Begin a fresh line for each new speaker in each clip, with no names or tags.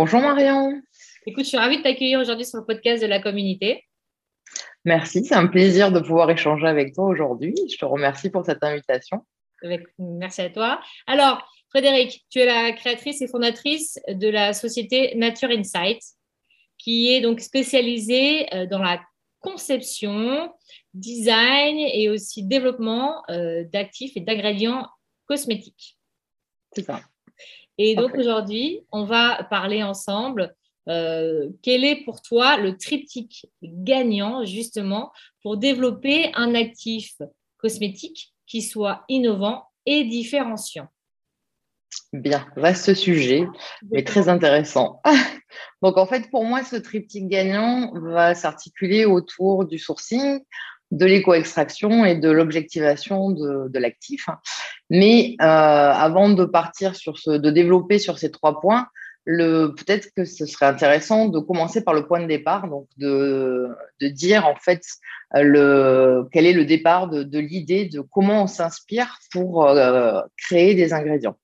Bonjour Marion.
Écoute, je suis ravie de t'accueillir aujourd'hui sur le podcast de la communauté.
Merci, c'est un plaisir de pouvoir échanger avec toi aujourd'hui. Je te remercie pour cette invitation.
Merci à toi. Alors, Frédéric, tu es la créatrice et fondatrice de la société Nature Insight, qui est donc spécialisée euh, dans la conception, design et aussi développement euh, d'actifs et d'ingrédients cosmétiques.
C'est ça.
Et donc aujourd'hui, on va parler ensemble. Euh, quel est pour toi le triptyque gagnant justement pour développer un actif cosmétique qui soit innovant et différenciant?
Bien, vaste sujet, mais très intéressant. Donc en fait, pour moi, ce triptyque gagnant va s'articuler autour du sourcing, de l'éco-extraction et de l'objectivation de, l'actif. Mais euh, avant de partir sur ce, de développer sur ces trois points, peut-être que ce serait intéressant de commencer par le point de départ, donc de, de dire en fait le, quel est le départ de, l'idée de comment on s'inspire pour euh, créer des ingrédients.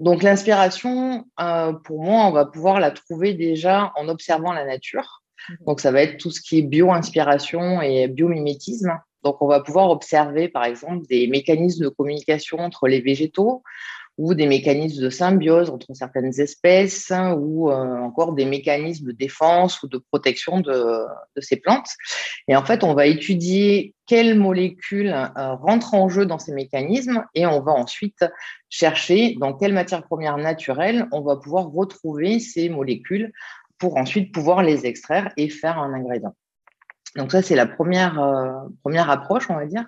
Donc l'inspiration, euh, pour moi, on va pouvoir la trouver déjà en observant la nature. Mhm. Donc, ça va être tout ce qui est bio-inspiration et biomimétisme. Donc, on va pouvoir observer, par exemple, des mécanismes de communication entre les végétaux ou des mécanismes de symbiose entre certaines espèces ou euh, encore des mécanismes de défense ou de protection de, ces plantes. Et en fait, on va étudier quelles molécules euh, rentrent en jeu dans ces mécanismes et on va ensuite chercher dans quelle matière première naturelle on va pouvoir retrouver ces molécules pour ensuite pouvoir les extraire et faire un ingrédient. Donc ça, c'est la première, euh, première approche, on va dire.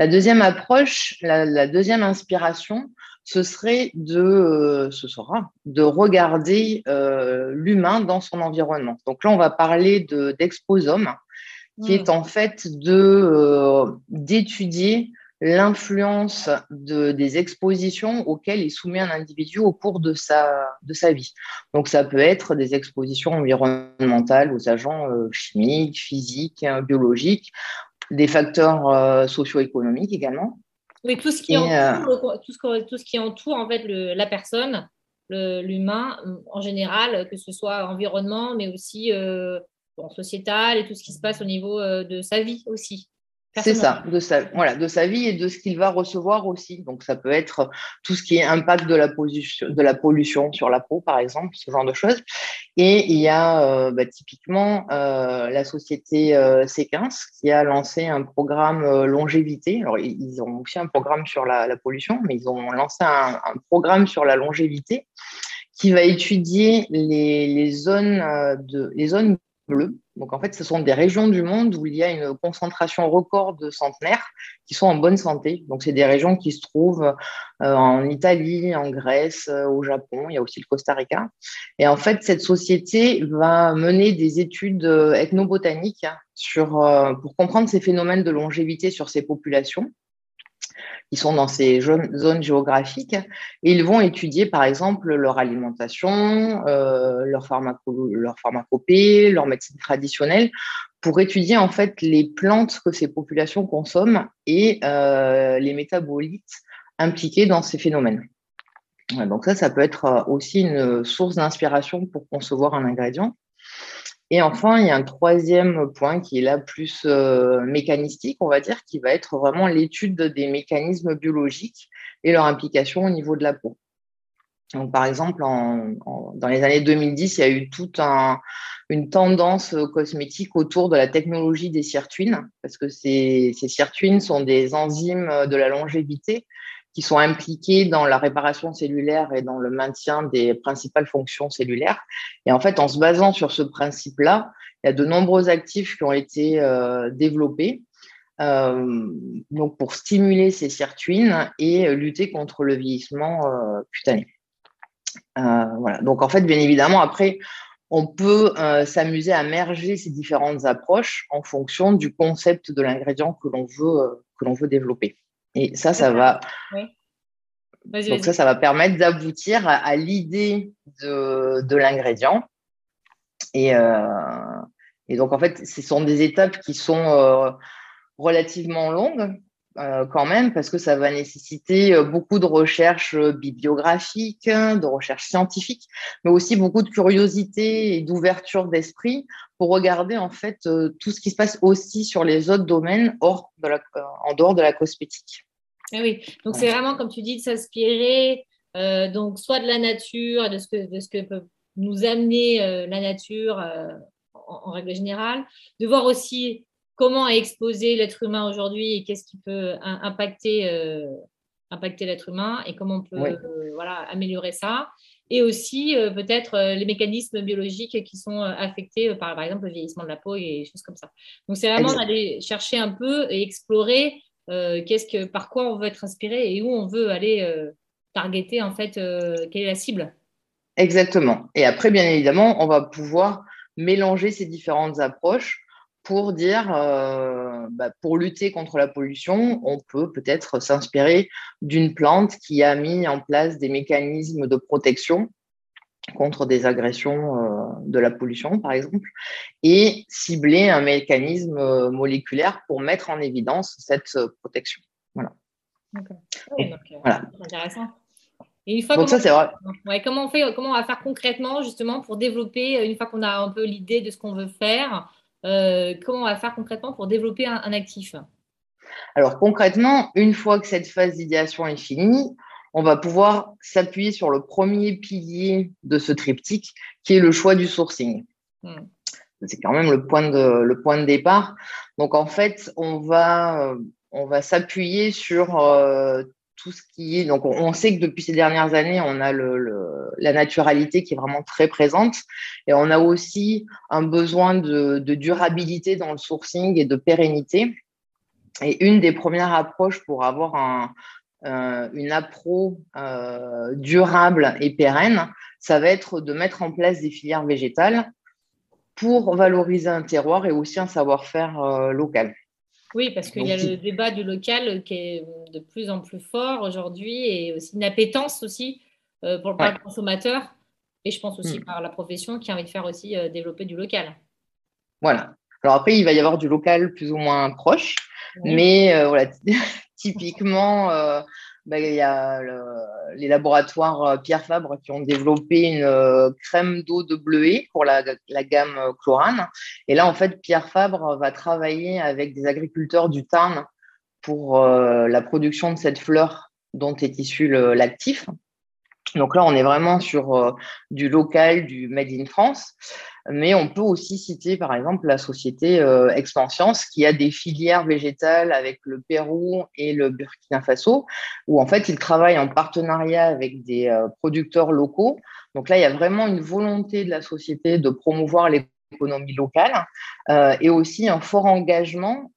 La deuxième approche, la, deuxième inspiration, ce serait de, euh, ce sera de regarder euh, l'humain dans son environnement. Donc là, on va parler d'exposome, qui est mmh. en fait de d'étudier l'influence de, des expositions auxquelles est soumis un individu au cours de sa, de sa vie. Donc, ça peut être des expositions environnementales aux agents euh, chimiques, physiques, hein, biologiques, des facteurs euh, socio-économiques également.
Oui, tout ce qui, entoure, euh, tout ce, tout ce qui entoure en fait le, la personne, l'humain en général, que ce soit environnement, mais aussi sociétal et tout ce qui se passe au niveau de sa vie aussi.
C'est ça, de sa, voilà, de sa vie et de ce qu'il va recevoir aussi. Donc, ça peut être tout ce qui est impact de la, pollution, de la pollution sur la peau, par exemple, ce genre de choses. Et il y a euh, bah, typiquement euh, la société euh, Séquence qui a lancé un programme euh, longévité. Alors, ils ont aussi un programme sur la, la pollution, mais ils ont lancé un, un, programme sur la longévité qui va étudier les, les zones de les zones bleues donc en fait, ce sont des régions du monde où il y a une concentration record de centenaires qui sont en bonne santé. Donc c'est des régions qui se trouvent euh, en Italie, en Grèce, euh, au Japon, il y a aussi le Costa Rica. Et en fait, cette société va mener des études euh, ethnobotaniques pour comprendre ces phénomènes de longévité sur ces populations qui sont dans ces zones géographiques et ils vont étudier par exemple leur alimentation, euh, leur, leur pharmacopée, leur médecine traditionnelle pour étudier en fait les plantes que ces populations consomment et euh, les métabolites impliqués dans ces phénomènes. Donc ça, ça peut être aussi une source d'inspiration pour concevoir un ingrédient. Et enfin, il y a un troisième point qui est là plus euh, mécanistique, on va dire, qui va être vraiment l'étude des mécanismes biologiques et leur implication au niveau de la peau. Donc, par exemple, dans les années 2010, il y a eu toute une tendance cosmétique autour de la technologie des sirtuines, parce que ces, ces sirtuines sont des enzymes de la longévité qui sont impliqués dans la réparation cellulaire et dans le maintien des principales fonctions cellulaires. Et en fait, en se basant sur ce principe-là, il y a de nombreux actifs qui ont été euh, développés euh, donc pour stimuler ces sirtuines et lutter contre le vieillissement euh, cutané. voilà. Donc en fait, bien évidemment, après, on peut s'amuser à merger ces différentes approches en fonction du concept de l'ingrédient que l'on veut, que l'on veut développer. Et ça, ça va. Donc ça, ça va permettre d'aboutir à, l'idée de, l'ingrédient. Et, et, donc, en fait, ce sont des étapes qui sont relativement longues euh, quand même, parce que ça va nécessiter euh, beaucoup de recherches euh, bibliographiques, de recherches scientifiques, mais aussi beaucoup de curiosité et d'ouverture d'esprit pour regarder en fait tout ce qui se passe aussi sur les autres domaines hors de la, en dehors de la cosmétique.
Ah oui, donc c'est vraiment comme tu dis de s'inspirer donc soit de la nature, de ce que, de ce que peut nous amener la nature en, règle générale, de voir aussi comment est exposé l'être humain aujourd'hui et qu'est-ce qui peut impacter, euh, impacter l'être humain et comment on peut euh, voilà, améliorer ça. Et aussi euh, peut-être les mécanismes biologiques qui sont affectés par, par exemple, le vieillissement de la peau et des choses comme ça. Donc c'est vraiment d'aller chercher un peu et explorer qu'est-ce que, par quoi on veut être inspiré et où on veut aller targeter en fait quelle est la cible?
Exactement. Et après, bien évidemment, on va pouvoir mélanger ces différentes approches pour dire, euh, bah, pour lutter contre la pollution, on peut peut-être s'inspirer d'une plante qui a mis en place des mécanismes de protection contre des agressions euh, de la pollution, par exemple, et cibler un mécanisme euh, moléculaire pour mettre en évidence cette protection. Voilà.
voilà. Intéressant. Et une fois Donc ça, c'est vrai. comment on fait, comment on va faire concrètement justement pour développer, une fois qu'on a un peu l'idée de ce qu'on veut faire, euh, comment on va faire concrètement pour développer un, actif?
Alors concrètement, une fois que cette phase d'idéation est finie, on va pouvoir s'appuyer sur le premier pilier de ce triptyque, qui est le choix du sourcing. Hmm. C'est quand même le point, de, le point de départ. Donc en fait, on va, on va s'appuyer sur euh, tout ce qui est. Donc, on, sait que depuis ces dernières années, on a le, la naturalité qui est vraiment très présente. Et on a aussi un besoin de, durabilité dans le sourcing et de pérennité. Et une des premières approches pour avoir un, une appro euh, durable et pérenne, ça va être de mettre en place des filières végétales pour valoriser un terroir et aussi un savoir-faire euh, local.
Oui, parce qu'il y a le débat du local qui est de plus en plus fort aujourd'hui et aussi une appétence aussi euh, pour le consommateur et je pense aussi hmm. par la profession qui a envie de faire aussi euh, développer du local.
Voilà. Alors après, il va y avoir du local plus ou moins proche, mais euh, voilà, typiquement, bah, il y a les laboratoires euh, Pierre Fabre qui ont développé une euh, crème d'eau de bleuet pour la, gamme euh, Chlorane. Et là, en fait, Pierre Fabre va travailler avec des agriculteurs du Tarn pour la production de cette fleur dont est issu l'actif. Donc là, on est vraiment sur du local, du Made in France. Mais on peut aussi citer, par exemple, la société euh, Expansience qui a des filières végétales avec le Pérou et le Burkina Faso, où en fait, ils travaillent en partenariat avec des euh, producteurs locaux. Donc là, il y a vraiment une volonté de la société de promouvoir l'économie locale euh, et aussi un fort engagement euh,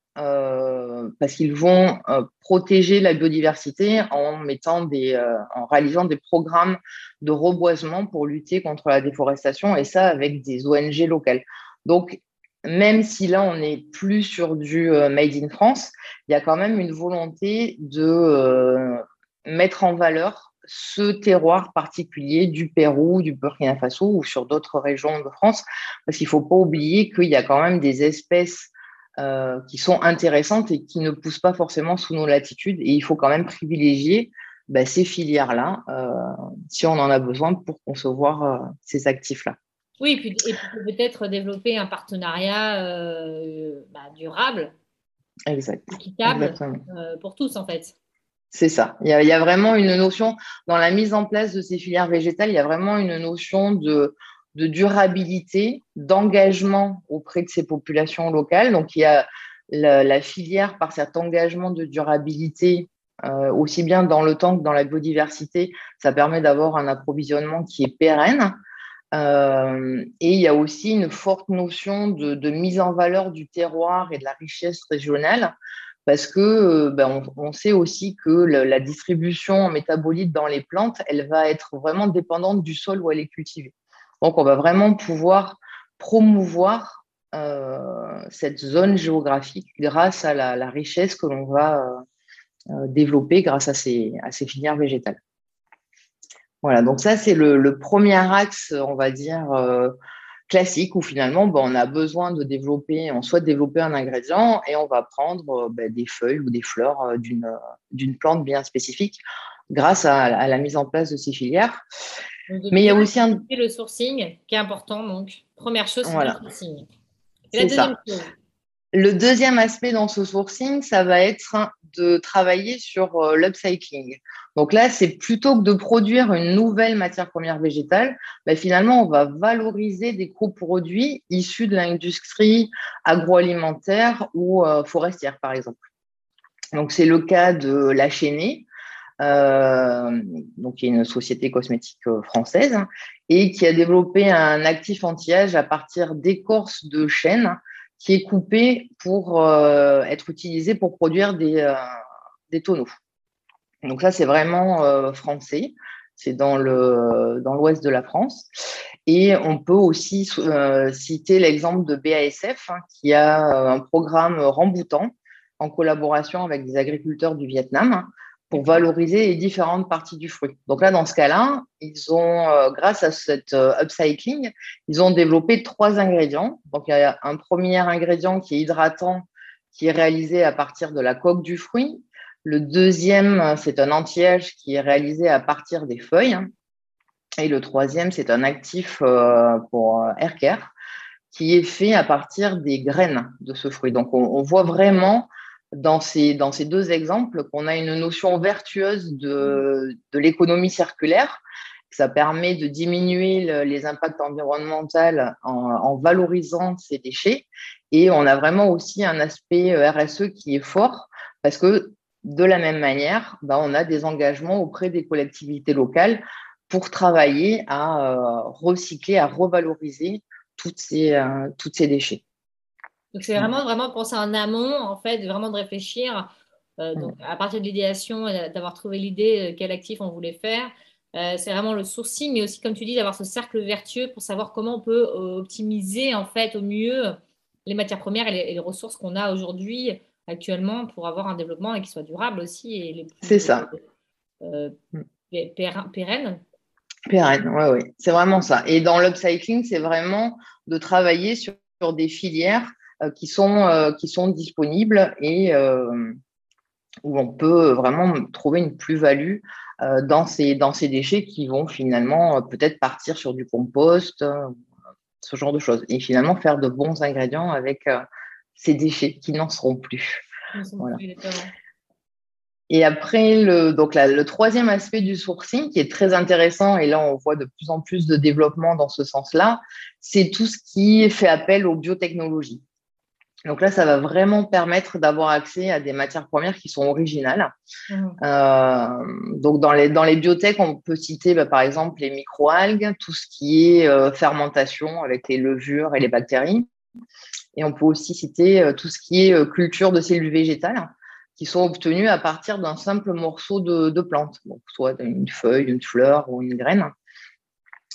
parce qu'ils vont euh, protéger la biodiversité en mettant des, euh, en réalisant des programmes de reboisement pour lutter contre la déforestation et ça avec des ONG locales. Donc, même si là on n'est plus sur du made in France, il y a quand même une volonté de mettre en valeur ce terroir particulier du Pérou, du Burkina Faso ou sur d'autres régions de France, parce qu'il ne faut pas oublier qu'il y a quand même des espèces euh, qui sont intéressantes et qui ne poussent pas forcément sous nos latitudes. Et il faut quand même privilégier bah, ces filières-là euh, si on en a besoin pour concevoir euh, ces actifs-là.
Oui, et puis, peut-être développer un partenariat bah, durable,
exact.
équitable pour tous en fait.
C'est ça. Il y, a, il y, a, vraiment une notion, dans la mise en place de ces filières végétales, il y a vraiment une notion de, de durabilité, d'engagement auprès de ces populations locales. Donc, il y a la, filière par cet engagement de durabilité, euh, aussi bien dans le temps que dans la biodiversité, ça permet d'avoir un approvisionnement qui est pérenne. Euh, et il y a aussi une forte notion de, mise en valeur du terroir et de la richesse régionale, parce que ben, on, sait aussi que la distribution en métabolites dans les plantes, elle va être vraiment dépendante du sol où elle est cultivée. Donc, on va vraiment pouvoir promouvoir euh, cette zone géographique grâce à la, richesse que l'on va euh, développer grâce à ces, filières végétales. Voilà, donc ça, c'est le, premier axe, on va dire, euh, classique, où finalement, ben, on a besoin de développer, on souhaite développer un ingrédient et on va prendre ben, des feuilles ou des fleurs d'une plante bien spécifique grâce à, la mise en place de ces filières.
Mais il y a aussi un... Le sourcing qui est important, donc première chose, c'est le sourcing.
Ça. Le deuxième aspect dans ce sourcing, ça va être de travailler sur euh, l'upcycling. Donc là, c'est plutôt que de produire une nouvelle matière première végétale, ben, finalement, on va valoriser des coproduits issus de l'industrie agroalimentaire ou euh, forestière, par exemple. Donc c'est le cas de la chaînée, euh, donc qui est une société cosmétique française, et qui a développé un actif anti-âge à partir d'écorce de chêne qui est coupé pour euh, être utilisé pour produire des, euh, tonneaux. Donc ça, c'est vraiment euh, français. C'est dans le dans l'ouest de la France. Et on peut aussi citer l'exemple de BASF, hein, qui a un programme remboutant en collaboration avec des agriculteurs du Vietnam pour valoriser les différentes parties du fruit. Donc là, dans ce cas-là, ils ont, euh, grâce à cette euh, upcycling, ils ont développé trois ingrédients. Donc il y a un premier ingrédient qui est hydratant, qui est réalisé à partir de la coque du fruit. Le deuxième, c'est un anti-âge qui est réalisé à partir des feuilles. Et le troisième, c'est un actif euh, pour air care qui est fait à partir des graines de ce fruit. Donc on, on voit vraiment dans ces, deux exemples qu'on a une notion vertueuse de, l'économie circulaire. Ça permet de diminuer les impacts environnementaux en, valorisant ces déchets. Et on a vraiment aussi un aspect euh, RSE qui est fort parce que de la même manière, bah, on a des engagements auprès des collectivités locales pour travailler à euh, recycler, à revaloriser toutes ces, euh, déchets.
Donc, c'est vraiment, vraiment penser en amont, en fait, vraiment de réfléchir euh, donc, à partir de l'idéation, d'avoir trouvé l'idée, euh, quel actif on voulait faire. Euh, c'est vraiment le sourcing, mais aussi, comme tu dis, d'avoir ce cercle vertueux pour savoir comment on peut optimiser, en fait, au mieux les matières premières et les, ressources qu'on a aujourd'hui, actuellement, pour avoir un développement et qui soit durable aussi. et les
C'est ça.
Euh, pérenne.
Pérenne, oui, oui. C'est vraiment ça. Et dans l'upcycling, c'est vraiment de travailler sur des filières qui, sont, euh, qui sont disponibles et euh, où on peut vraiment trouver une plus-value dans, ces, dans ces déchets qui vont finalement peut-être partir sur du compost, ce genre de choses. Et finalement faire de bons ingrédients avec ces déchets qui n'en seront plus. Et après, le, donc le troisième aspect du sourcing qui est très intéressant, et là on voit de plus en plus de développement dans ce sens-là, c'est tout ce qui fait appel aux biotechnologies. Donc là, ça va vraiment permettre d'avoir accès à des matières premières qui sont originales. Mmh. Euh, donc dans les, dans les biotech, on peut citer bah, par exemple les microalgues, tout ce qui est euh, fermentation avec les levures et les bactéries. Et on peut aussi citer euh, tout ce qui est culture de cellules végétales qui sont obtenues à partir d'un simple morceau de, de plante, donc soit une feuille, une fleur ou une graine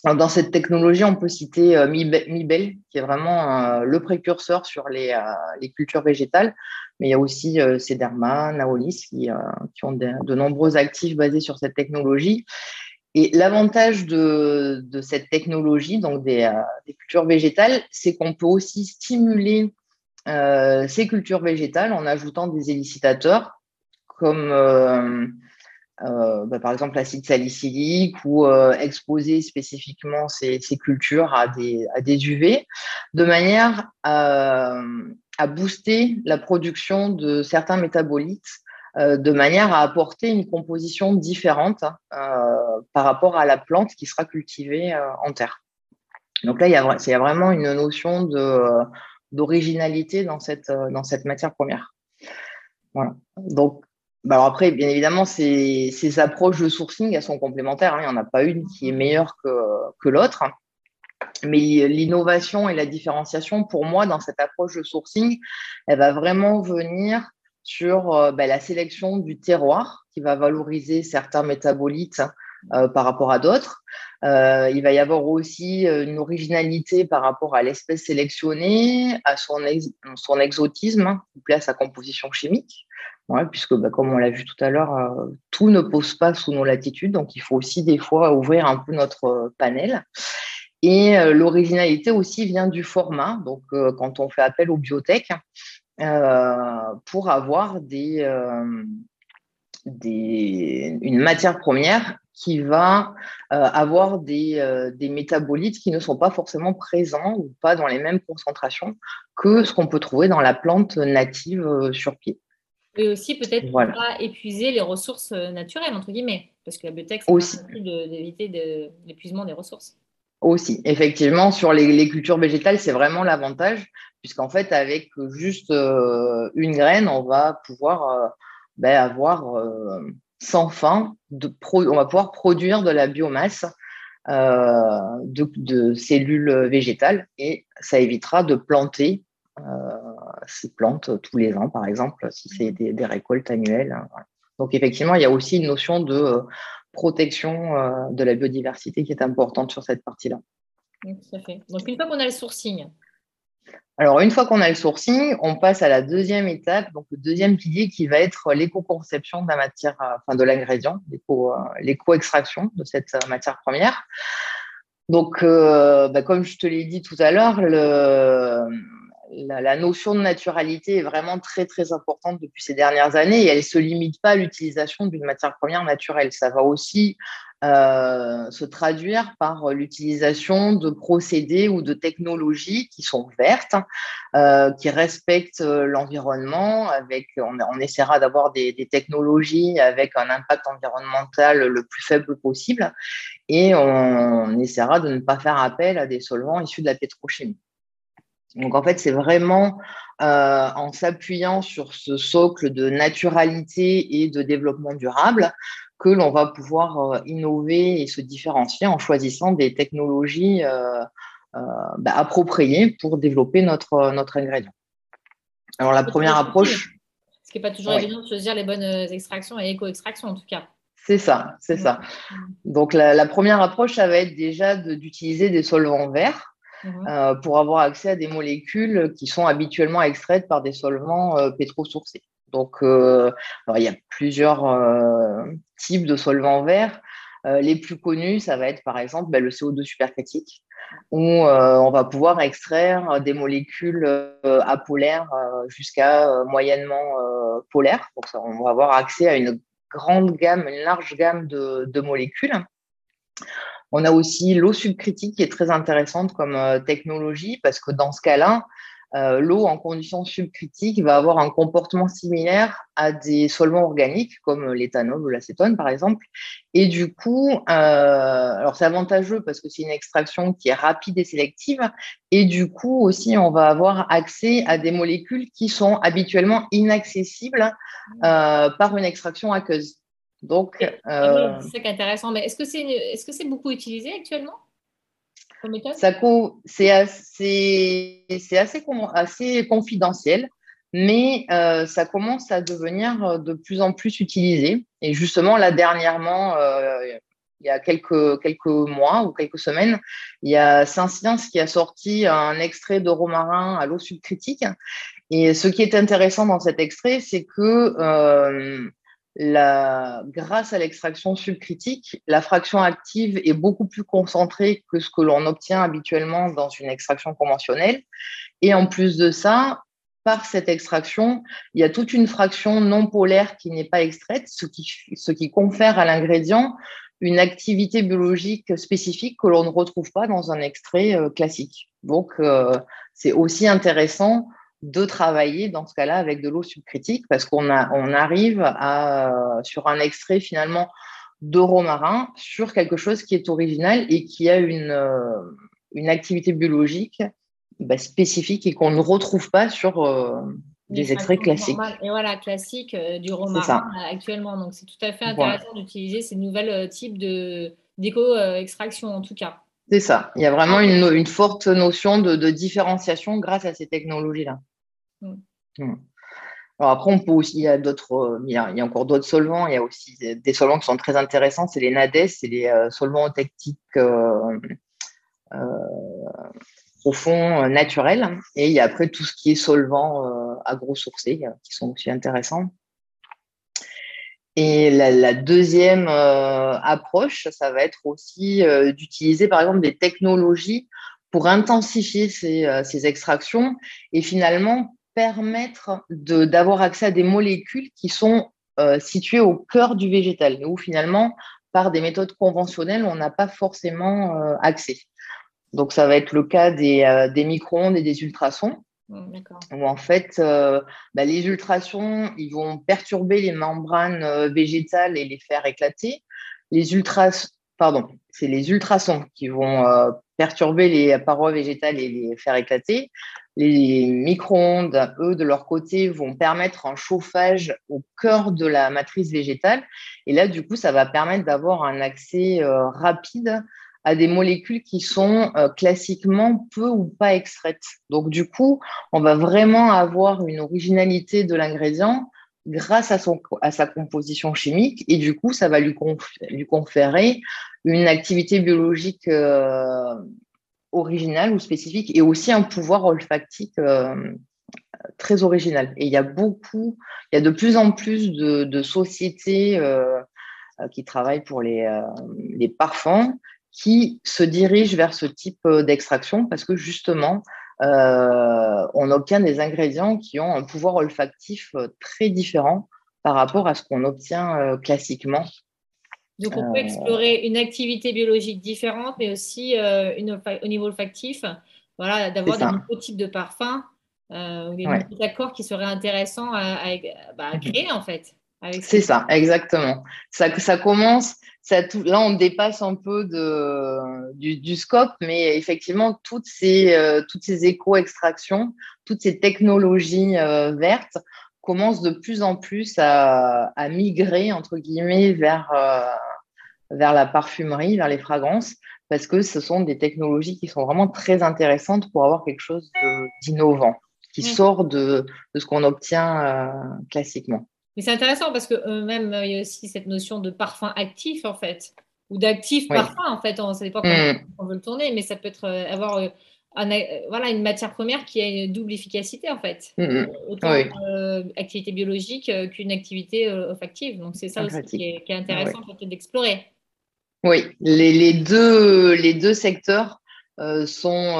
dans cette technologie, on peut citer euh, Mibel, qui est vraiment euh, le précurseur sur les, euh, cultures végétales. Mais il y a aussi Cederma, Naolis, qui, ont de, nombreux actifs basés sur cette technologie. Et l'avantage de, cette technologie, donc des, cultures végétales, c'est qu'on peut aussi stimuler ces cultures végétales en ajoutant des élicitaeurs comme euh, bah, par exemple l'acide salicylique ou euh, exposer spécifiquement ces, cultures à des, à UV, de manière à, booster la production de certains métabolites, euh, de manière à apporter une composition différente par rapport à la plante qui sera cultivée en terre. Donc là, il y, a, vraiment une notion d'originalité dans cette, dans cette matière première. Voilà. Donc, bah, alors après, bien évidemment, ces, ces, approches de sourcing, elles sont complémentaires. Hein. Il n'y en a pas une qui est meilleure que, que l'autre. Mais l'innovation et la différenciation, pour moi, dans cette approche de sourcing, elle va vraiment venir sur bah, la sélection du terroir qui va valoriser certains métabolites par rapport à d'autres. il va y avoir aussi une originalité par rapport à l'espèce sélectionnée, à son, son exotisme, hein, à sa composition chimique puisque bah, comme on l'a vu tout à l'heure, euh, tout ne pose pas sous nos latitudes, donc il faut aussi des fois ouvrir un peu notre euh, panel. Et euh, l'originalité aussi vient du format, donc quand on fait appel aux biotech, pour avoir des, des, une matière première qui va avoir des, des, métabolites qui ne sont pas forcément présents ou pas dans les mêmes concentrations que ce qu'on peut trouver dans la plante native sur pied.
Et aussi peut-être voilà. pas épuiser les ressources euh, naturelles, entre guillemets, parce que la biotech, c'est d'éviter de, l'épuisement des ressources.
Aussi, effectivement, sur les, cultures végétales, c'est vraiment l'avantage, puisqu'en fait, avec juste euh, une graine, on va pouvoir euh, ben, avoir sans fin, on va pouvoir produire de la biomasse de, de, cellules végétales et ça évitera de planter ces plantes tous les ans, par exemple, si c'est des, récoltes annuelles. Hein, Donc effectivement, il y a aussi une notion de euh, protection euh, de la biodiversité qui est importante sur cette partie-là.
Donc une fois qu'on a le sourcing.
Alors une fois qu'on a le sourcing, on passe à la deuxième étape, donc le deuxième pilier qui va être l'éco-conception de la matière, euh, enfin de l'ingrédient, l'éco-extraction de cette matière première. Donc, bah, comme je te l'ai dit tout à l'heure, le, la, notion de naturalité est vraiment très très importante depuis ces dernières années et elle ne se limite pas à l'utilisation d'une matière première naturelle. Ça va aussi euh, se traduire par l'utilisation de procédés ou de technologies qui sont vertes, euh, qui respectent l'environnement. Avec, on, essaiera d'avoir des, des, technologies avec un impact environnemental le plus faible possible et on essaiera de ne pas faire appel à des solvants issus de la pétrochimie. Donc en fait, c'est vraiment euh, en s'appuyant sur ce socle de naturalité et de développement durable que l'on va pouvoir euh, innover et se différencier en choisissant des technologies euh, bah, appropriées pour développer notre, notre ingrédient. Alors la première approche...
Ce qui n'est pas toujours évident de choisir les bonnes extractions et éco-extractions en tout cas.
C'est ça, c'est ça. Donc la, la, première approche, ça va être déjà d'utiliser des solvants verts. Mhm. Euh, pour avoir accès à des molécules qui sont habituellement extraites par des solvants euh, pétrosourcés. Donc, euh, il y a plusieurs types de solvants verts. les plus connus, ça va être par exemple ben, le CO2 supercritique, où on va pouvoir extraire des molécules apolaires jusqu'à moyennement polaires. Donc, on va avoir accès à une grande gamme, une large gamme de molécules. On a aussi l'eau subcritique qui est très intéressante comme euh, technologie parce que dans ce cas-là, euh, l'eau en conditions subcritiques va avoir un comportement similaire à des solvants organiques comme l'éthanol ou l'acétone par exemple. Et du coup, euh, c'est avantageux parce que c'est une extraction qui est rapide et sélective. Et du coup aussi, on va avoir accès à des molécules qui sont habituellement inaccessibles par une extraction aqueuse. Donc,
euh, c'est ça intéressant. Mais est-ce que c'est est-ce que c'est beaucoup utilisé actuellement
C'est assez, c'est assez, assez confidentiel, mais euh, ça commence à devenir de plus en plus utilisé. Et justement, là dernièrement, euh, il y a quelques, quelques mois ou quelques semaines, il y a Saint-Science qui a sorti un extrait de romarin à l'eau subcritique. Et ce qui est intéressant dans cet extrait, c'est que grâce à l'extraction subcritique, la fraction active est beaucoup plus concentrée que ce que l'on obtient habituellement dans une extraction conventionnelle. Et en plus de ça, par cette extraction, il y a toute une fraction non polaire qui n'est pas extraite, ce qui, ce qui confère à l'ingrédient une activité biologique spécifique que l'on ne retrouve pas dans un extrait euh, classique. Donc, euh, c'est aussi intéressant de travailler dans ce cas-là avec de l'eau subcritique parce qu'on on arrive à, sur un extrait finalement de romarin sur quelque chose qui est original et qui a une, euh, une activité biologique bah, spécifique et qu'on ne retrouve pas sur euh, des extraits classiques.
Et voilà, classique euh, du romarin actuellement. Donc c'est tout à fait intéressant d'utiliser ces nouveaux types d'éco-extraction en tout cas.
C'est ça. Il y a vraiment une, forte notion de différenciation grâce à ces technologies-là. Mm. Mm. Alors après, on peut aussi, il y a d'autres, il, y a, encore d'autres solvants. Il y a aussi des solvants qui sont très intéressants. C'est les NADES, c'est les solvants tactiques profonds naturels. Et il y a après tout ce qui est solvant agro-sourcés qui sont aussi intéressants. Et la, deuxième euh, approche, ça va être aussi euh, d'utiliser par exemple des technologies pour intensifier ces, euh, ces extractions et finalement permettre d'avoir accès à des molécules qui sont situées au cœur du végétal, où finalement, par des méthodes conventionnelles, on n'a pas forcément accès. Donc ça va être le cas des, des micro-ondes et des ultrasons. Mmh, où en fait, euh, bah, les ultrasons, ils vont perturber les membranes euh, végétales et les faire éclater. Les ultras, pardon, c'est les ultrasons qui vont euh, perturber les parois végétales et les faire éclater. Les micro-ondes, eux, de leur côté, vont permettre un chauffage au cœur de la matrice végétale. Et là, du coup, ça va permettre d'avoir un accès rapide à des molécules qui sont euh, classiquement peu ou pas extraites. Donc, du coup, on va vraiment avoir une originalité de l'ingrédient grâce à, sa composition chimique et du coup, ça va lui, conférer une activité biologique euh, originale ou spécifique et aussi un pouvoir olfactique euh, très original. Et il y a beaucoup, il y a de plus en plus de, sociétés qui travaillent pour les, parfums qui se dirigent vers ce type euh, d'extraction parce que justement, euh, on obtient des ingrédients qui ont un pouvoir olfactif euh, très différent par rapport à ce qu'on obtient classiquement.
Donc, on peut explorer une activité biologique différente, mais aussi une, au niveau olfactif, voilà, d'avoir des nouveaux types de parfums ou des nouveaux accords qui seraient intéressants à, bah, mhm. créer, en fait.
C'est ça, exactement. Ça, ça commence, là, on dépasse un peu du, scope, mais effectivement, toutes ces, euh, toutes ces éco-extractions, toutes ces technologies euh, vertes commencent de plus en plus à, migrer, entre guillemets, vers, euh, vers la parfumerie, vers les fragrances, parce que ce sont des technologies qui sont vraiment très intéressantes pour avoir quelque chose d'innovant, qui sort de, de ce qu'on obtient classiquement.
Mais c'est intéressant parce que euh, même euh, il y a aussi cette notion de parfum actif en fait, ou d'actif parfum en fait. On, ça dépend comment mm. on veut le tourner, mais ça peut être euh, avoir voilà, une matière première qui a une double efficacité en fait. Mm, mm. Autant activité biologique qu'une activité olfactive. Donc c'est ça aussi qui est, intéressant peut-être d'explorer.
Oui, les, les, deux, les deux secteurs sont,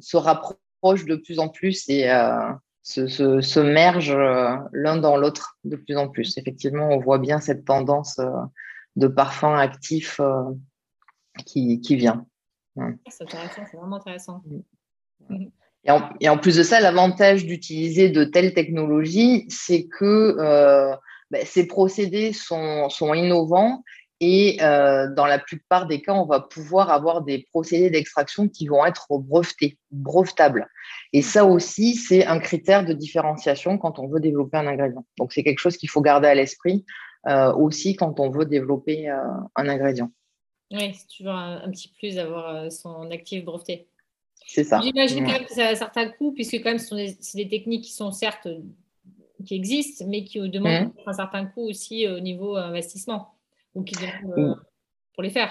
se rapprochent de plus en plus et se, se, mergent euh, l'un dans l'autre de plus en plus. Effectivement, on voit bien cette tendance euh, de parfum actif euh, qui, qui vient.
C'est intéressant, c'est vraiment intéressant.
Mm. Et en, plus de ça, l'avantage d'utiliser de telles technologies, c'est que ben, ces procédés sont, sont innovants et euh, dans la plupart des cas, on va pouvoir avoir des procédés d'extraction qui vont être brevetés, brevetables. Et ça aussi, c'est un critère de différenciation quand on veut développer un ingrédient. Donc, c'est quelque chose qu'il faut garder à l'esprit euh, aussi quand on veut développer euh, un ingrédient.
Oui, c'est toujours un, petit plus d'avoir son actif breveté.
C'est ça.
J'imagine quand même que ça a un certain coût, puisque quand même, ce sont des, des techniques qui sont certes qui existent, mais qui demandent mmh. un certain coût aussi au niveau investissement ou qui euh, pour les faire.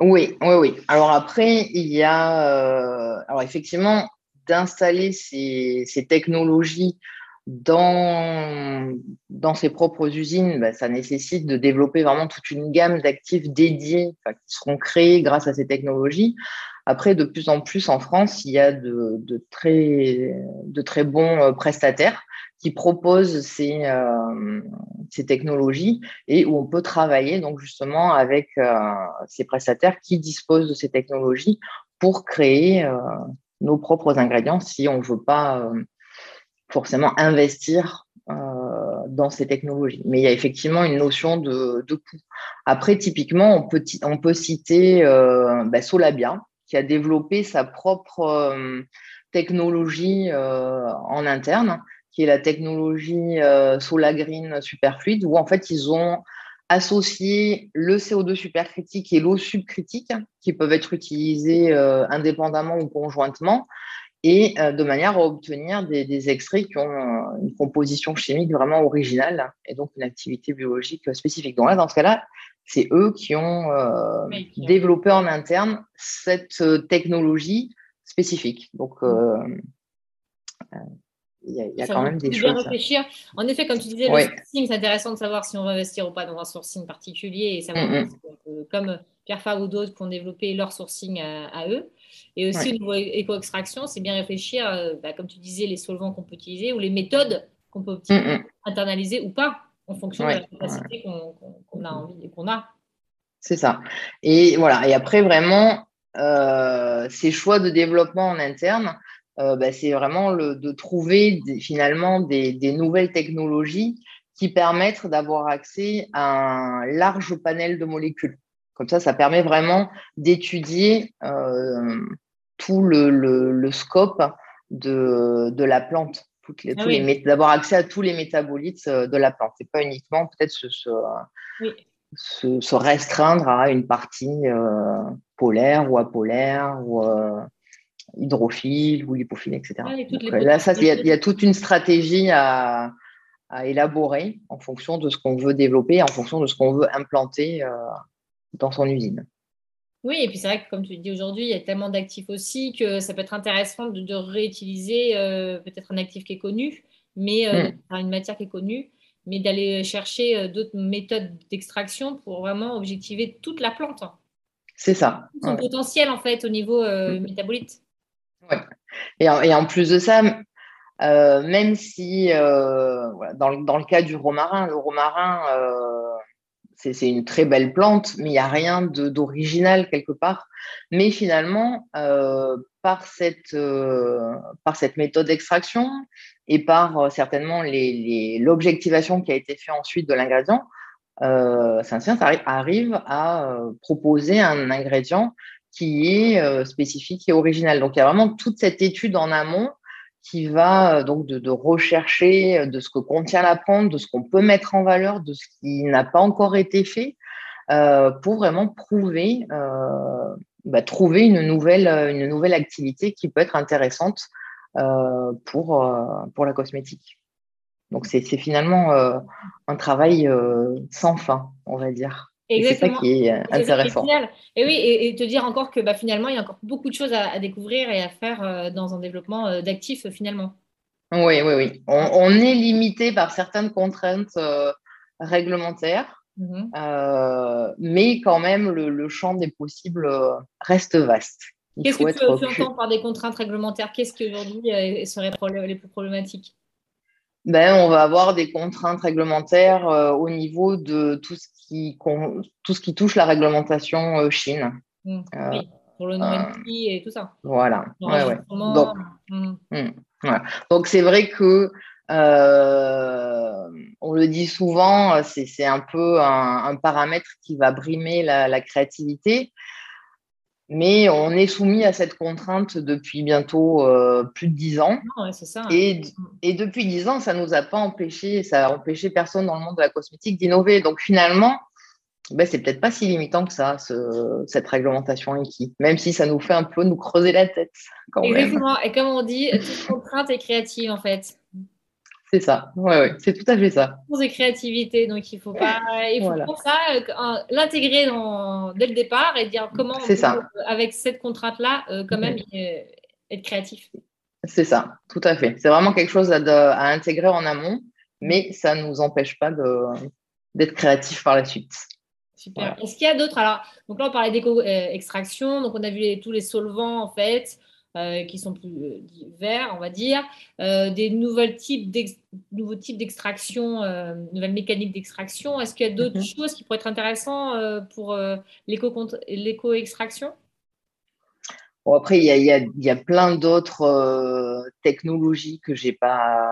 Oui, oui, oui. Alors après, il y a, euh, alors effectivement, d'installer ces, ces, technologies dans, dans ses propres usines, bah, ça nécessite de développer vraiment toute une gamme d'actifs dédiés qui seront créés grâce à ces technologies. Après, de plus en plus en France, il y a de, de très, de très bons euh, prestataires qui proposent ces, euh, ces, technologies et où on peut travailler donc justement avec euh, ces prestataires qui disposent de ces technologies pour créer nos propres ingrédients si on ne veut pas forcément investir dans ces technologies. Mais il y a effectivement une notion de, de coût. Après, typiquement, on peut, on peut citer bah, Solabia, qui a développé sa propre technologie en interne qui est la technologie euh, Solagreen superfluide, où en fait ils ont associé le CO2 supercritique et l'eau subcritique, qui peuvent être utilisés euh, indépendamment ou conjointement. et de manière à obtenir des, extraits qui ont une composition chimique vraiment originale et donc une activité biologique spécifique. Donc là, dans ce cas-là, c'est eux qui ont développé en interne cette technologie spécifique. Donc, il y a, quand même des choses.
réfléchir. En effet, comme tu disais, le sourcing, c'est intéressant de savoir si on va investir ou pas dans un sourcing particulier et savoir mm, mm. comme Pierre ou d'autres qui ont développé leur sourcing à, eux. Et aussi au niveau éco-extraction, c'est bien réfléchir, euh, bah, comme tu disais, les solvants qu'on peut utiliser ou les méthodes qu'on peut mm, internaliser ou pas en fonction de la capacité qu'on a envie et qu'on a.
C'est ça. Et voilà. Et après, vraiment, euh, ces choix de développement en interne, euh, bah, c'est vraiment le, de trouver finalement des, des, nouvelles technologies qui permettent d'avoir accès à un large panel de molécules. Comme ça, ça permet vraiment d'étudier euh, tout le, le, le, scope de, de la plante, ah d'avoir accès à tous les métabolites euh, de la plante. C'est pas uniquement peut-être se, se, se, restreindre à une partie euh, polaire ou apolaire ou hydrophile ou lipophile, etc. Euh, là, ça, il y, a toute une stratégie à, élaborer en fonction de ce qu'on veut développer, en fonction de ce qu'on veut implanter euh, dans son usine.
Oui, et puis c'est vrai que comme tu dis aujourd'hui, il y a tellement d'actifs aussi que ça peut être intéressant de, réutiliser euh, peut-être un actif qui est connu, mais hmm. une matière qui est connue, mais d'aller chercher d'autres méthodes d'extraction pour vraiment objectiver toute la plante.
C'est ça.
Son potentiel en fait au niveau hmm. métabolite.
Ouais. Et, en, plus de ça, euh, même si euh, dans, le cas du romarin, le romarin, euh, c'est une très belle plante, mais il n'y a rien d'original quelque part. Mais finalement, par, cette, par cette méthode d'extraction et par certainement l'objectivation qui a été faite ensuite de l'ingrédient, Saint-Cyr arrive à proposer un ingrédient qui est euh, spécifique et original. Donc, il y a vraiment toute cette étude en amont qui va euh, donc de, rechercher euh, de ce que contient la plante, de ce qu'on peut mettre en valeur, de ce qui n'a pas encore été fait, pour vraiment prouver, bah, trouver une nouvelle, une nouvelle activité qui peut être intéressante pour, pour la cosmétique. Donc c'est finalement un travail sans fin, on va dire.
Exactement.
C'est ça qui est intéressant.
Et oui, et, te dire encore que bah, finalement, il y a encore beaucoup de choses à, découvrir et à faire euh, dans un développement euh, d'actifs finalement.
Oui, oui, oui. On, est limité par certaines contraintes euh, réglementaires, mmh mais quand même, le, champ des possibles reste vaste.
Qu'est-ce que tu, tu, entends par des contraintes réglementaires? Qu'est-ce qui aujourd'hui serait les plus problématiques?
Ben, on va avoir des contraintes réglementaires au niveau de tout ce qui, tout ce qui touche la réglementation euh, Chine.
Mmh. Euh, oui, pour le non et tout ça.
Voilà. Donc, mmh. Mmh. Donc c'est vrai que euh, on le dit souvent, c'est un peu un, paramètre qui va brimer la créativité. Mais on est soumis à cette contrainte depuis bientôt euh, plus de dix ans.
Ah ça, hein.
et, et, depuis dix ans, ça ne nous a pas empêché, ça a empêché personne dans le monde de la cosmétique d'innover. Donc finalement, ben, c'est peut-être pas si limitant que ça, cette réglementation qui, même si ça nous fait un peu nous creuser la tête.
Exactement. Et comme on dit, toute contrainte est créative en fait.
C'est ça, ouais, ouais, c'est tout à fait ça.
C'est créativité, donc il faut pas, il faut pour ça euh, l'intégrer dès le départ et dire comment,
ça.
avec cette contrainte-là, euh, quand même être créatif.
C'est ça, tout à fait. C'est vraiment quelque chose à, intégrer en amont, mais ça ne nous empêche pas d'être créatif par la suite.
Super. Est-ce qu'il y a d'autres? Alors, donc là, on parlait d'éco-extraction, donc on a vu tous les solvants en fait. Euh, qui sont plus euh, verts, on va dire, euh, des nouvelles types nouveaux types d'extraction, nouvelles mécaniques d'extraction. Est-ce qu'il y a d'autres mhm. choses qui pourraient être intéressantes pour l'éco-extraction?
Bon, Après, il y a, y a, plein d'autres technologies que j'ai pas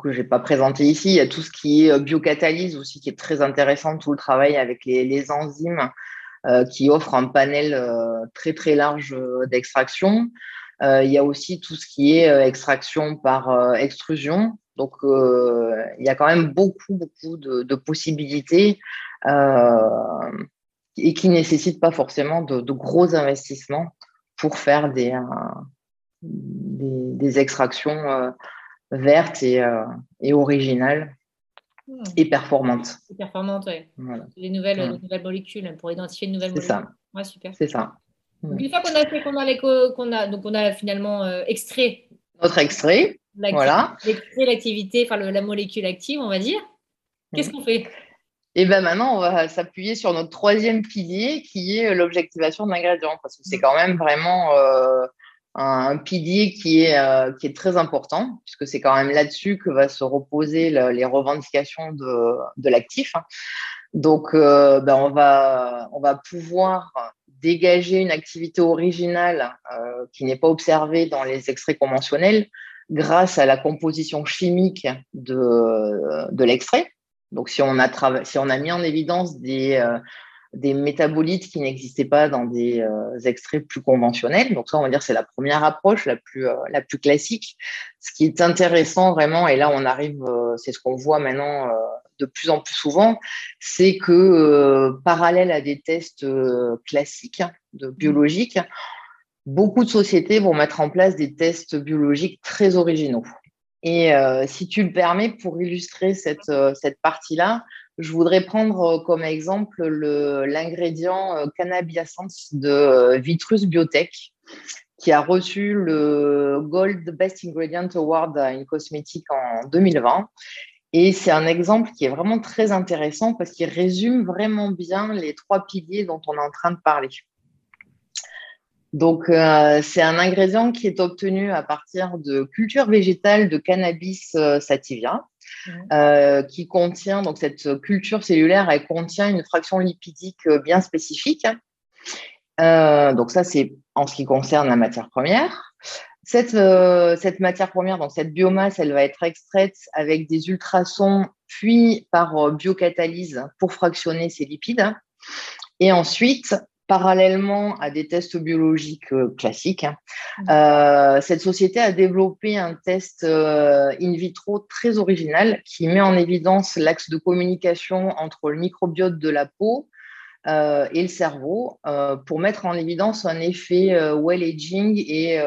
que j'ai pas présenté ici. Il y a tout ce qui est biocatalyse aussi, qui est très intéressant, tout le travail avec les, les enzymes qui offre un panel euh, très très large euh, d'extraction. il y a aussi tout ce qui est extraction par extrusion. Donc, il y a quand même beaucoup, beaucoup de, possibilités et qui ne nécessitent pas forcément de, gros investissements pour faire des, des, extractions vertes et, euh, et originale hmm. et performante.
Et performante, oui. Les, nouvelles, nouvelles molécules, pour identifier de nouvelles molécules.
C'est ça.
Ouais, super.
C'est ça.
une fois qu'on a fait, qu'on a, les, qu'on a, donc on a finalement euh, extrait.
Notre extrait. Voilà.
L'extrait, l'activité, enfin la molécule active, on va dire. Qu'est-ce hmm. qu'on fait?
Et bien maintenant, on va s'appuyer sur notre troisième pilier qui est l'objectivation de l'ingrédient, parce que c'est hmm. quand même vraiment euh, un, pilier qui est, euh, qui est très important, puisque c'est quand même là-dessus que va se reposer les revendications de, de l'actif. Donc, euh, ben on, va, on va pouvoir dégager une activité originale euh, qui n'est pas observée dans les extraits conventionnels grâce à la composition chimique de, de l'extrait. Donc, si on, a si on a mis en évidence des, des métabolites qui n'existaient pas dans des euh, extraits plus conventionnels. Donc ça, on va dire, c'est la première approche, la plus, euh, la plus classique. Ce qui est intéressant vraiment, et là on arrive, euh, c'est ce qu'on voit maintenant de plus en plus souvent, c'est que parallèle à des tests classiques de biologiques, beaucoup de sociétés vont mettre en place des tests biologiques très originaux. Et si tu le permets, pour illustrer cette, cette partie-là, je voudrais prendre euh, comme exemple l'ingrédient euh, cannabiasens de euh, Vitrus Biotech, qui a reçu le Gold Best Ingredient Award une cosmétique en 2020. Et c'est un exemple qui est vraiment très intéressant parce qu'il résume vraiment bien les trois piliers dont on est en train de parler. Donc, c'est un ingrédient qui est obtenu à partir de culture végétale de cannabis sativia. Euh, qui contient, donc cette culture cellulaire, elle contient une fraction lipidique euh, bien spécifique. Euh, donc ça, c'est en ce qui concerne la matière première. Cette, cette matière première, donc cette biomasse, elle va être extraite avec des ultrasons, puis par biocatalyse pour fractionner ces lipides. Et ensuite, parallèlement à des tests biologiques euh, classiques, hein. mmh. euh, cette société a développé un test euh, in vitro très original qui met en évidence l'axe de communication entre le microbiote de la peau et le cerveau pour mettre en évidence un effet well aging et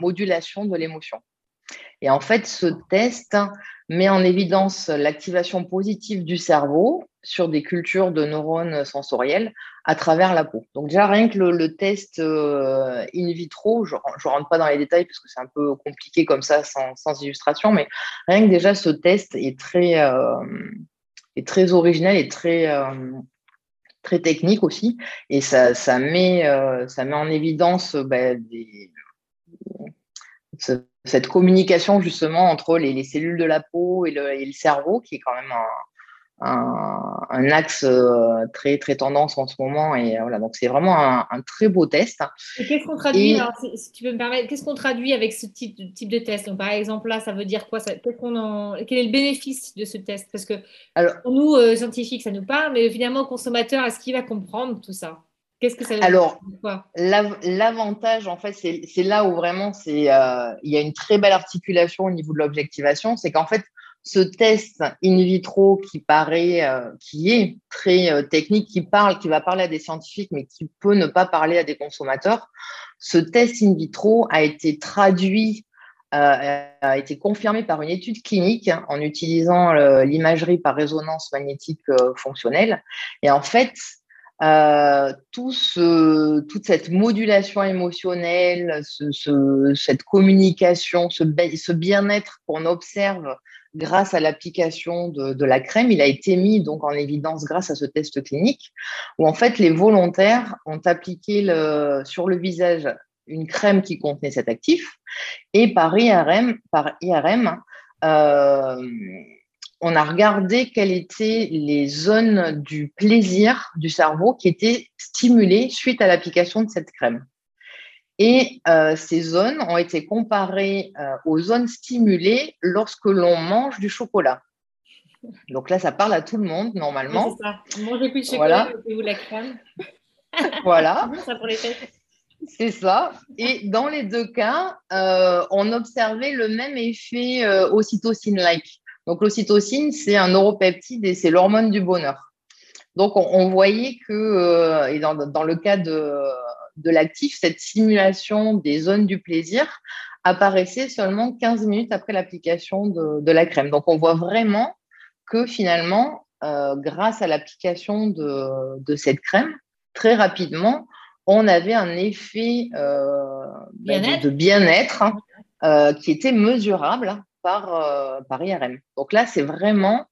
modulation de l'émotion. Et en fait, ce test met en évidence l'activation positive du cerveau sur des cultures de neurones sensoriels à travers la peau. Donc déjà, rien que le, test euh, in vitro, je ne rentre pas dans les détails parce que c'est un peu compliqué comme ça, sans, illustration, mais rien que déjà ce test est très, euh, original et très, euh, très technique aussi. Et ça, met, ça met en évidence bah, cette communication justement entre les, cellules de la peau et le, et le, cerveau, qui est quand même un, un, axe euh, très très tendance en ce moment. Et euh, voilà. Donc c'est vraiment un, très beau test.
Et qu'est-ce qu'on traduit si tu peux me permettre qu'est-ce qu'on traduit avec ce type, type de test? Donc par exemple là ça veut dire quoi? Ça, en, quel est le bénéfice de ce test? Parce que pour nous euh, scientifiques ça nous parle mais finalement consommateur est-ce qu'il va comprendre tout ça? Qu'est-ce que ça veut
Alors, l'avantage, en fait, c'est là où vraiment c'est, il y a une très belle articulation au niveau de l'objectivation. C'est qu'en fait, ce test in vitro qui paraît, euh, qui est très euh, technique, qui parle, qui va parler à des scientifiques, mais qui peut ne pas parler à des consommateurs, ce test in vitro a été traduit, euh, a été confirmé par une étude clinique en utilisant l'imagerie par résonance magnétique fonctionnelle. Et en fait, tout ce, toute cette modulation émotionnelle, ce, cette communication, ce, ce bien-être qu'on observe grâce à l'application de, la crème, il a été mis donc en évidence grâce à ce test clinique où en fait les volontaires ont appliqué le, sur le visage une crème qui contenait cet actif et par IRM, par IRM euh, on a regardé quelles étaient les zones du plaisir du cerveau qui étaient stimulées suite à l'application de cette crème. Et euh, ces zones ont été comparées euh, aux zones stimulées lorsque l'on mange du chocolat. Donc là, ça parle à tout le monde normalement.
c'est ça. Mangez plus de chocolat, voilà. vous la crème.
voilà. C'est ça. Et dans les deux cas, euh, on observait le même effet ocytocine-like. Donc l'ocytocine, c'est un neuropeptide et c'est l'hormone du bonheur. Donc on, voyait que, et dans, dans, le cas de, de l'actif, cette simulation des zones du plaisir apparaissait seulement 15 minutes après l'application de, la crème. Donc, on voit vraiment que finalement, euh, grâce à l'application de, cette crème, très rapidement, on avait un effet euh, bah, de, bien-être hein, euh, qui était mesurable par, par IRM. Donc là, c'est vraiment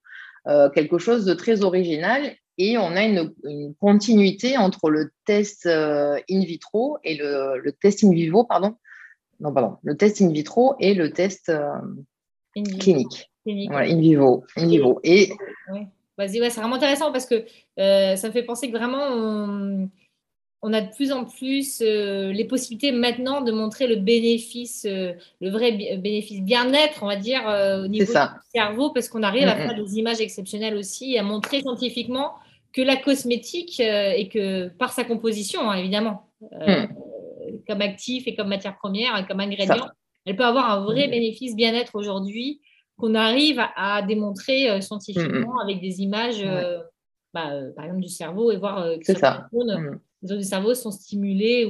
quelque chose de très original et on a une, continuité entre le test in vitro et le, le, test in vivo, pardon, non, pardon, le test in vitro et le test euh, clinique. Voilà, in vivo. In vivo. Et,
Vas-y, ouais, c'est vraiment intéressant parce que euh, ça me fait penser que vraiment, on, a de plus en plus euh, les possibilités maintenant de montrer le bénéfice, le vrai bénéfice bien-être, on va dire, au niveau du cerveau, parce qu'on arrive à faire des images exceptionnelles aussi, à montrer scientifiquement que la cosmétique, et que par sa composition, hein, évidemment, mm. comme actif et comme matière première et comme ingrédient, elle peut avoir un vrai bénéfice bien-être aujourd'hui qu'on arrive à, démontrer euh, scientifiquement avec des images, euh, bah, euh, par exemple, du cerveau et voir que ça. Les zones du cerveau sont stimulées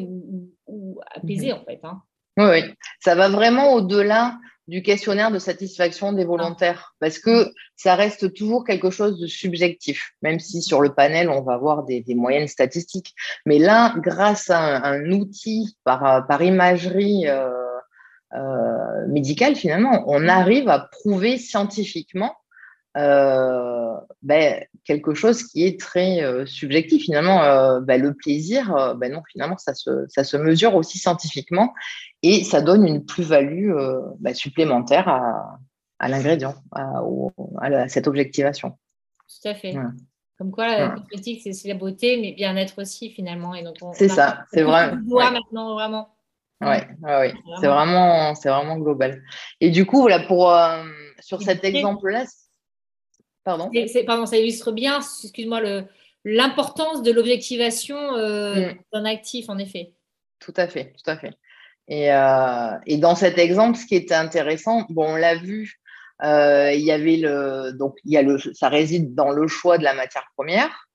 ou, apaisées, en fait. Hein.
Oui, oui, ça va vraiment au-delà du questionnaire de satisfaction des volontaires, parce que ça reste toujours quelque chose de subjectif, même si sur le panel, on va avoir des, moyennes statistiques. Mais là, grâce à un, outil par, par imagerie euh, euh, médicale, finalement, on arrive à prouver scientifiquement euh, ben, quelque chose qui est très euh, subjectif. Finalement, euh, ben, le plaisir, ben non, finalement, ça se, ça se, mesure aussi scientifiquement et ça donne une plus-value ben, supplémentaire à, à l'ingrédient, à, à, cette objectivation.
Tout à fait. Comme quoi, la cosmétique, c'est la beauté, mais bien-être aussi, finalement.
C'est ça, c'est vrai.
Ouais. maintenant, vraiment.
Ouais, ouais, c'est vraiment, c'est vraiment global. Et du coup, voilà, pour, sur cet exemple-là,
Pardon Pardon, ça illustre bien, excuse-moi, l'importance de l'objectivation euh, mm. d'un actif, en effet.
Tout à fait, tout à fait. Et, euh, et, dans cet exemple, ce qui était intéressant, bon, on l'a vu, euh, il y avait le, donc il y a le, ça réside dans le choix de la matière première,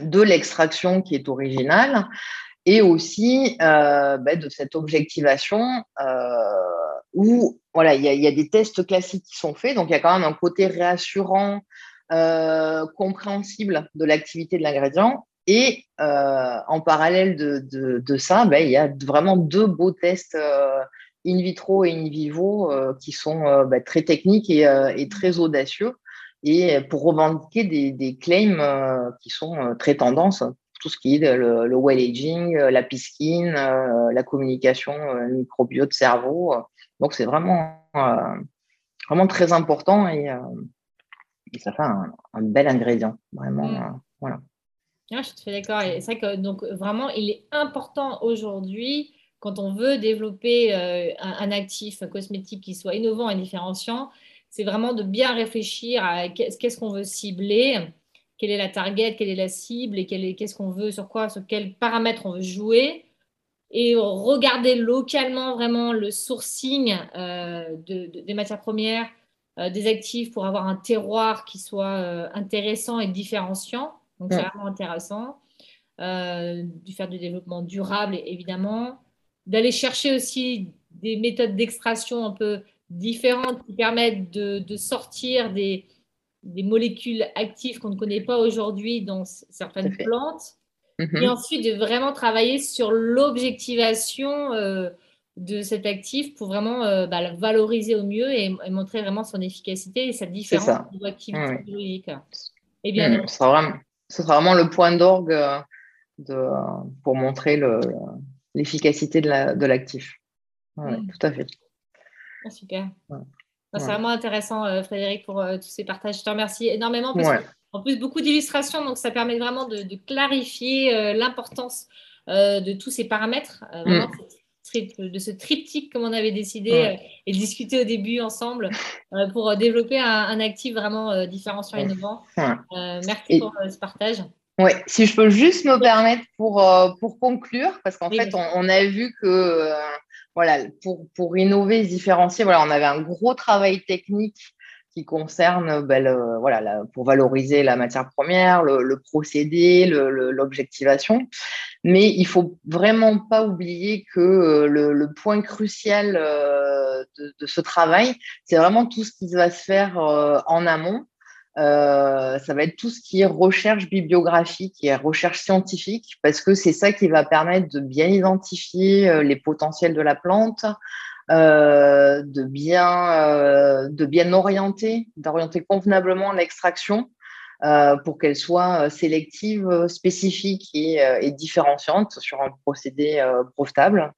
de l'extraction qui est originale, et aussi ben, de cette objectivation où voilà, il y, a des tests classiques qui sont faits, donc il y a quand même un côté réassurant, euh, compréhensible de l'activité de l'ingrédient. Et euh, en parallèle de, ça, ben, il y a vraiment deux beaux tests euh, in vitro et in vivo qui sont ben, très techniques et, très audacieux, et pour revendiquer des, claims qui sont très tendances tout ce qui est le, well aging, la piscine, la communication microbiote cerveau. Donc, c'est vraiment, euh, vraiment très important et, euh, ça fait un, bel ingrédient. Vraiment, mm. euh, voilà.
Ah, je suis d'accord. C'est vrai que donc, vraiment, il est important aujourd'hui, quand on veut développer un, actif cosmétique qui soit innovant et différenciant, c'est vraiment de bien réfléchir à qu'est-ce qu'on veut cibler, quelle est la target, quelle est la cible et qu'est-ce qu'on veut, sur quoi, sur quels paramètres on veut jouer et regarder localement vraiment le sourcing euh, des matières premières, euh, des actifs pour avoir un terroir qui soit euh, intéressant et différenciant. Donc, c'est vraiment intéressant. de faire du développement durable, évidemment. D'aller chercher aussi des méthodes d'extraction un peu différentes qui permettent de, sortir des, des, molécules actives qu'on ne connaît pas aujourd'hui dans certaines plantes et mhm. ensuite, de vraiment travailler sur l'objectivation euh, de cet actif pour vraiment euh, bah, le valoriser au mieux et, montrer vraiment son efficacité et sa différence de l'activité biologique.
Et bien, mm, ce, sera vraiment, ce, sera vraiment, le point d'orgue euh, pour montrer l'efficacité de l'actif. La, mm. Tout à fait.
Ah, super. C'est vraiment intéressant, Frédéric, pour tous ces partages. Je te remercie énormément parce que en plus, beaucoup d'illustrations, donc ça permet vraiment de, clarifier euh, l'importance euh, de tous ces paramètres, euh, mm. de ce triptyque comme on avait décidé et discuté au début ensemble pour développer un, actif vraiment différenciant et innovant. merci pour ce partage.
Oui, si je peux juste me permettre pour, pour conclure, parce qu'en fait, on, a vu que voilà, pour, pour innover, se différencier, voilà, on avait un gros travail technique qui concernent ben, voilà, pour valoriser la matière première, le, procédé, l'objectivation. Mais il faut vraiment pas oublier que le, point crucial de, de, ce travail, c'est vraiment tout ce qui va se faire en amont euh, ça va être tout ce qui est recherche bibliographique et recherche scientifique, parce que c'est ça qui va permettre de bien identifier euh, les potentiels de la plante, euh, de bien de bien orienter, d'orienter convenablement l'extraction pour qu'elle soit sélective, spécifique et, et, différenciante sur un procédé brevetable.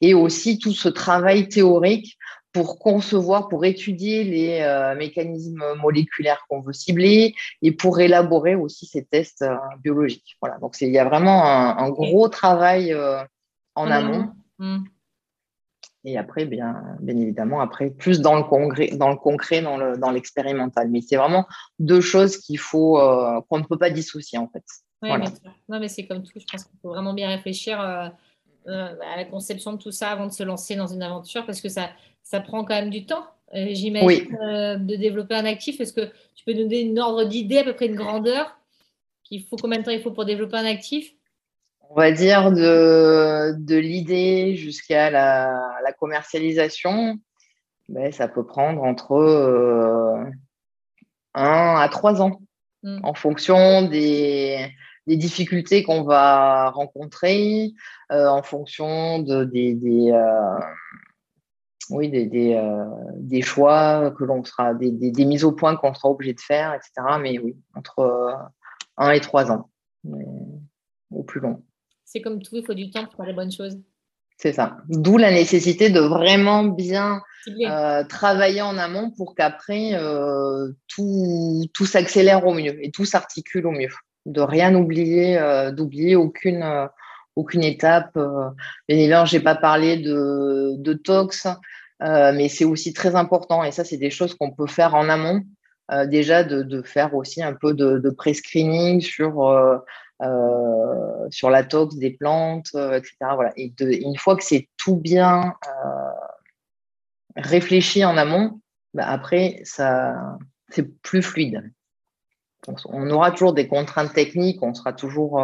et aussi tout ce travail théorique pour concevoir, pour étudier les euh, mécanismes moléculaires qu'on veut cibler et pour élaborer aussi ces tests euh, biologiques. Voilà, donc il y a vraiment un, gros travail euh, en amont. Mmh. Et après, bien, bien évidemment, après, plus dans le concret, dans le concret, dans l'expérimental. mais c'est vraiment deux choses qu'il faut, qu'on ne peut pas dissocier en fait.
non, mais c'est comme tout. Je pense qu'il faut vraiment bien réfléchir à la conception de tout ça avant de se lancer dans une aventure parce que ça, ça prend quand même du temps, euh, j'imagine, euh, de développer un actif. Est-ce que tu peux nous donner une ordre d'idée, à peu près une grandeur Il faut combien de temps il faut pour développer un actif
On va dire de, de l'idée jusqu'à la, commercialisation. Ben, ça peut prendre entre euh, un à trois ans hmm. en fonction des, difficultés qu'on va rencontrer, en fonction de, des, oui, des, des, euh, des, choix que l'on sera, des, des, mises au point qu'on sera obligé de faire, etc. Mais oui, entre euh, un et trois ans, au plus long.
C'est comme tout, il faut du temps pour faire les bonnes choses.
C'est ça. D'où la nécessité de vraiment bien euh, travailler en amont pour qu'après tout, tout s'accélère au mieux et tout s'articule au mieux. De rien oublier, d'oublier aucune aucune étape. Bien évidemment, j'ai pas parlé de, de tox, euh, mais c'est aussi très important, et ça, c'est des choses qu'on peut faire en amont, euh, déjà de, faire aussi un peu de, de pré-screening sur, euh, sur la tox des plantes, etc. Voilà. Et une fois que c'est tout bien réfléchi en amont, bah, après, c'est plus fluide. On aura toujours des contraintes techniques, on sera toujours,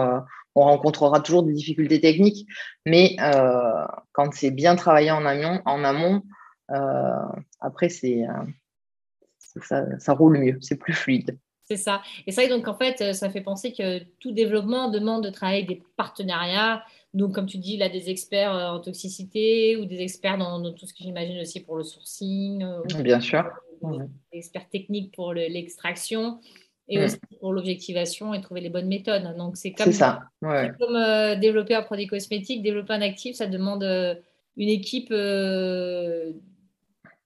on rencontrera toujours des difficultés techniques, mais quand c'est bien travaillé en amont, euh, après, c'est euh, ça, roule mieux, c'est plus fluide.
C'est ça. Et ça, donc en fait, euh, ça fait penser que tout développement demande de travailler des partenariats. Donc, comme tu dis, là, des experts en toxicité ou des experts dans, tout ce que j'imagine aussi pour le sourcing.
Bien sûr.
Des experts techniques pour l'extraction et mm. aussi pour l'objectivation et trouver les bonnes méthodes. Donc, c'est comme,
ça.
comme développer un produit cosmétique, développer un actif, ça demande une équipe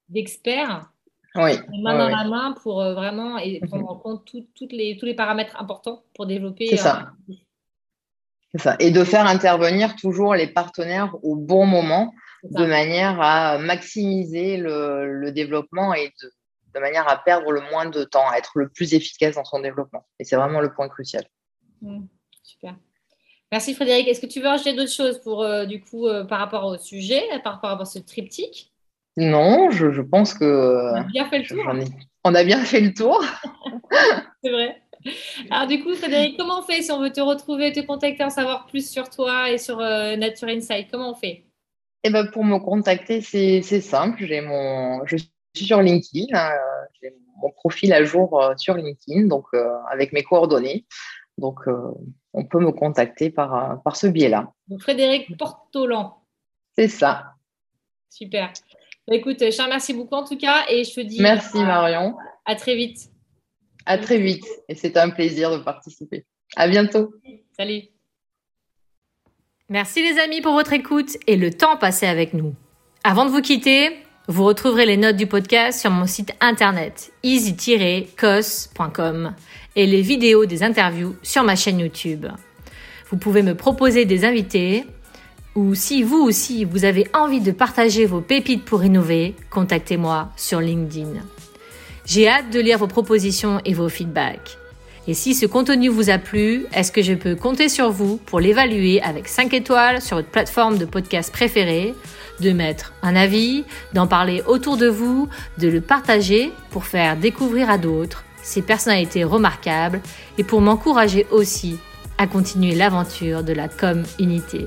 d'experts
oui.
main dans la main pour euh, vraiment et prendre en compte toutes les, tous les paramètres importants pour développer.
C'est ça. C'est ça. Et de faire intervenir toujours les partenaires au bon moment de manière à maximiser le, développement et de, de, manière à perdre le moins de temps, à être le plus efficace dans son développement. Et c'est vraiment le point crucial.
Mmh. super. Merci Frédéric. Est-ce que tu veux rajouter d'autres choses pour, euh, du coup, euh, par rapport au sujet, par rapport à ce triptyque?
Non, je, pense que.
On a bien fait le tour.
On a bien fait le tour.
C'est vrai. Alors, du coup, Frédéric, comment on fait si on veut te retrouver, te contacter, en savoir plus sur toi et sur euh, Nature Insight? Comment on fait?
Eh ben, Pour me contacter, c'est simple. J'ai mon... Je suis sur LinkedIn. Hein, j'ai mon profil à jour euh, sur LinkedIn, donc euh, avec mes coordonnées. Donc, on peut me contacter par, par ce biais-là.
Frédéric Portolan.
C'est ça.
Super. Bah, écoute, je te remercie beaucoup en tout cas et je te dis
Merci Marion.
À très vite.
À très vite et c'est un plaisir de participer. À bientôt.
Salut. Merci les amis pour votre écoute et le temps passé avec nous. Avant de vous quitter, vous retrouverez les notes du podcast sur mon site internet easy-cos.com et les vidéos des interviews sur ma chaîne YouTube. Vous pouvez me proposer des invités ou si vous aussi vous avez envie de partager vos pépites pour innover, contactez-moi sur LinkedIn. J'ai hâte de lire vos propositions et vos feedbacks. Et si ce contenu vous a plu, est-ce que je peux compter sur vous pour l'évaluer avec 5 étoiles sur votre plateforme de podcast préférée, de mettre un avis, d'en parler autour de vous, de le partager pour faire découvrir à d'autres ces personnalités remarquables et pour m'encourager aussi à continuer l'aventure de la com unité.